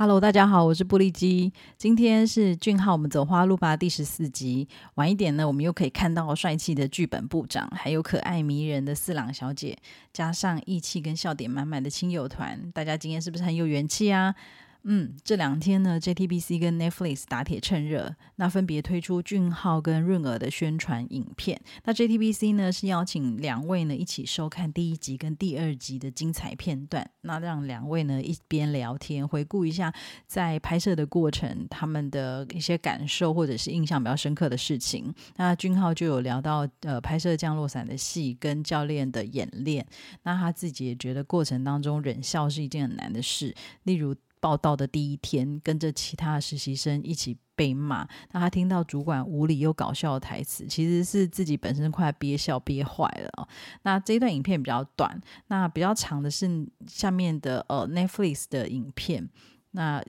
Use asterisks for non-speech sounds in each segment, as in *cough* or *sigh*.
Hello，大家好，我是布利基。今天是俊浩，我们走花路吧第十四集。晚一点呢，我们又可以看到帅气的剧本部长，还有可爱迷人的四郎小姐，加上义气跟笑点满满的亲友团，大家今天是不是很有元气啊？嗯，这两天呢，JTBC 跟 Netflix 打铁趁热，那分别推出俊浩跟润儿的宣传影片。那 JTBC 呢是邀请两位呢一起收看第一集跟第二集的精彩片段，那让两位呢一边聊天，回顾一下在拍摄的过程他们的一些感受或者是印象比较深刻的事情。那俊浩就有聊到呃拍摄降落伞的戏跟教练的演练，那他自己也觉得过程当中忍笑是一件很难的事，例如。报道的第一天，跟着其他实习生一起被骂。那他听到主管无理又搞笑的台词，其实是自己本身快憋笑憋坏了哦。那这一段影片比较短，那比较长的是下面的呃 Netflix 的影片。那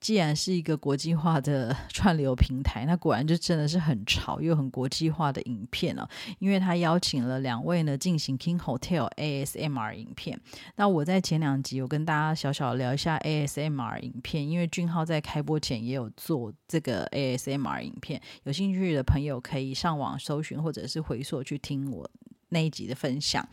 既然是一个国际化的 *laughs* 串流平台，那果然就真的是很潮又很国际化的影片了。因为他邀请了两位呢进行 King Hotel ASMR 影片。那我在前两集有跟大家小小聊一下 ASMR 影片，因为俊浩在开播前也有做这个 ASMR 影片，有兴趣的朋友可以上网搜寻或者是回溯去听我那一集的分享。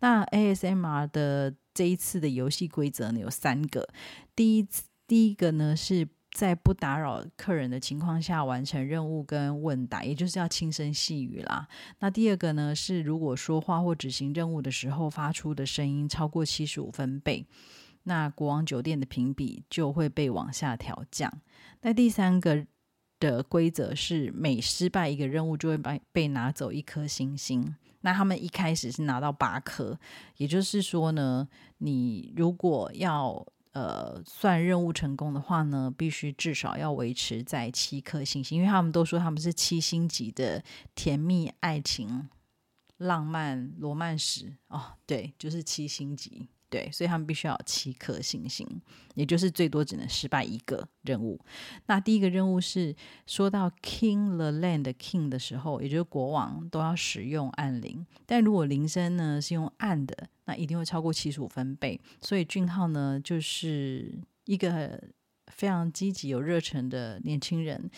那 ASMR 的这一次的游戏规则呢有三个，第一次。第一个呢，是在不打扰客人的情况下完成任务跟问答，也就是要轻声细语啦。那第二个呢，是如果说话或执行任务的时候发出的声音超过七十五分贝，那国王酒店的评比就会被往下调降。那第三个的规则是，每失败一个任务就会被被拿走一颗星星。那他们一开始是拿到八颗，也就是说呢，你如果要呃，算任务成功的话呢，必须至少要维持在七颗星星，因为他们都说他们是七星级的甜蜜爱情、浪漫罗曼史哦，对，就是七星级，对，所以他们必须要有七颗星星，也就是最多只能失败一个任务。那第一个任务是说到 King the Land King 的时候，也就是国王都要使用按铃，但如果铃声呢是用按的。那一定会超过七十五分贝，所以俊浩呢就是一个非常积极有热忱的年轻人。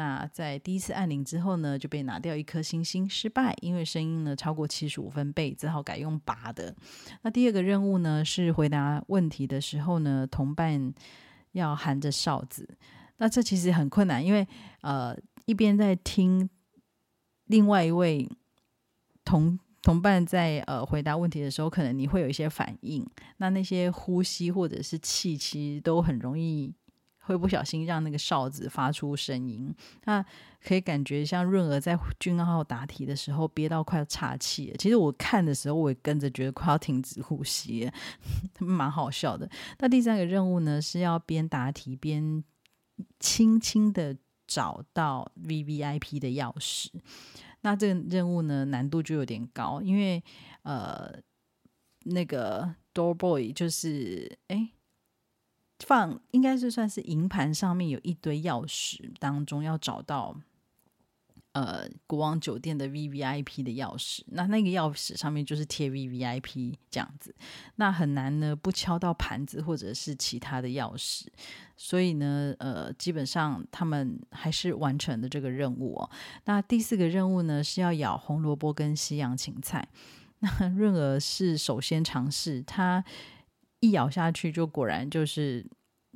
那在第一次按铃之后呢，就被拿掉一颗星星，失败，因为声音呢超过七十五分贝，只好改用拔的。那第二个任务呢是回答问题的时候呢，同伴要含着哨子。那这其实很困难，因为呃一边在听另外一位同。同伴在呃回答问题的时候，可能你会有一些反应，那那些呼吸或者是气，其实都很容易会不小心让那个哨子发出声音。那可以感觉像润儿在俊浩答题的时候憋到快要岔气。其实我看的时候，我也跟着觉得快要停止呼吸，*laughs* 蛮好笑的。那第三个任务呢，是要边答题边轻轻的找到 V V I P 的钥匙。那这个任务呢，难度就有点高，因为呃，那个 door boy 就是哎，放应该是算是银盘上面有一堆钥匙，当中要找到呃国王酒店的 V V I P 的钥匙，那那个钥匙上面就是贴 V V I P 这样子，那很难呢不敲到盘子或者是其他的钥匙。所以呢，呃，基本上他们还是完成了这个任务哦。那第四个任务呢，是要咬红萝卜跟西洋芹菜。那润儿是首先尝试，他一咬下去就果然就是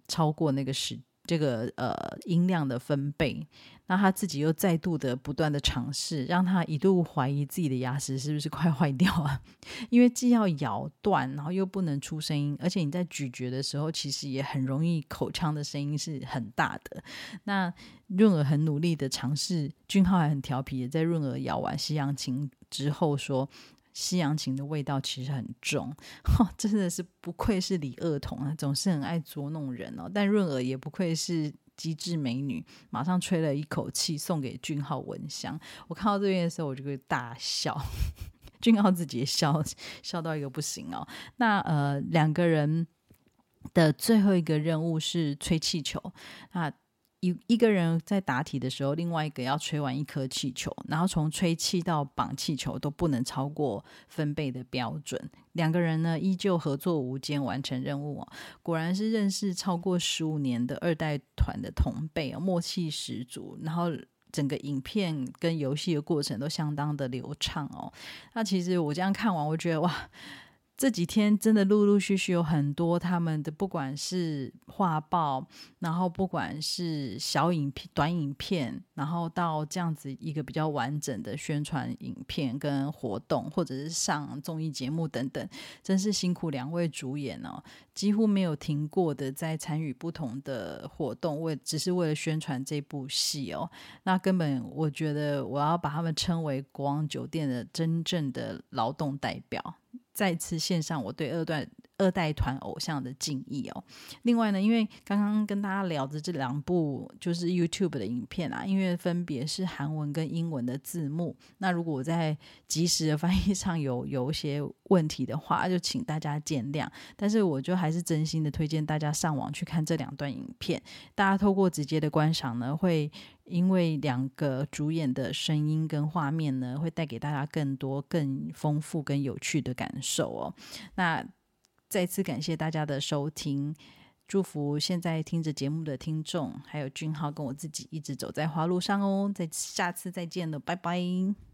超过那个时这个呃音量的分贝。那他自己又再度的不断的尝试，让他一度怀疑自己的牙齿是不是快坏掉了，*laughs* 因为既要咬断，然后又不能出声音，而且你在咀嚼的时候，其实也很容易口腔的声音是很大的。那润儿很努力的尝试，俊浩还很调皮，在润儿咬完西洋芹之后说。西洋琴的味道其实很重，真的是不愧是李二童啊，总是很爱捉弄人哦。但润儿也不愧是机智美女，马上吹了一口气送给俊浩闻香。我看到这边的时候，我就会大笑，*laughs* 俊浩自己也笑笑到一个不行哦。那呃，两个人的最后一个任务是吹气球，那。一一个人在答题的时候，另外一个要吹完一颗气球，然后从吹气到绑气球都不能超过分贝的标准。两个人呢，依旧合作无间完成任务哦。果然是认识超过十五年的二代团的同辈哦，默契十足。然后整个影片跟游戏的过程都相当的流畅哦。那其实我这样看完，我觉得哇。这几天真的陆陆续续有很多他们的，不管是画报，然后不管是小影片、短影片，然后到这样子一个比较完整的宣传影片跟活动，或者是上综艺节目等等，真是辛苦两位主演哦，几乎没有停过的在参与不同的活动，为只是为了宣传这部戏哦。那根本我觉得我要把他们称为国王酒店的真正的劳动代表。再次献上我对二段。二代团偶像的敬意哦。另外呢，因为刚刚跟大家聊的这两部就是 YouTube 的影片啊，因为分别是韩文跟英文的字幕。那如果我在及时的翻译上有有一些问题的话，就请大家见谅。但是我就还是真心的推荐大家上网去看这两段影片。大家透过直接的观赏呢，会因为两个主演的声音跟画面呢，会带给大家更多、更丰富、跟有趣的感受哦。那再次感谢大家的收听，祝福现在听着节目的听众，还有俊浩跟我自己一直走在花路上哦。再下次再见了，拜拜。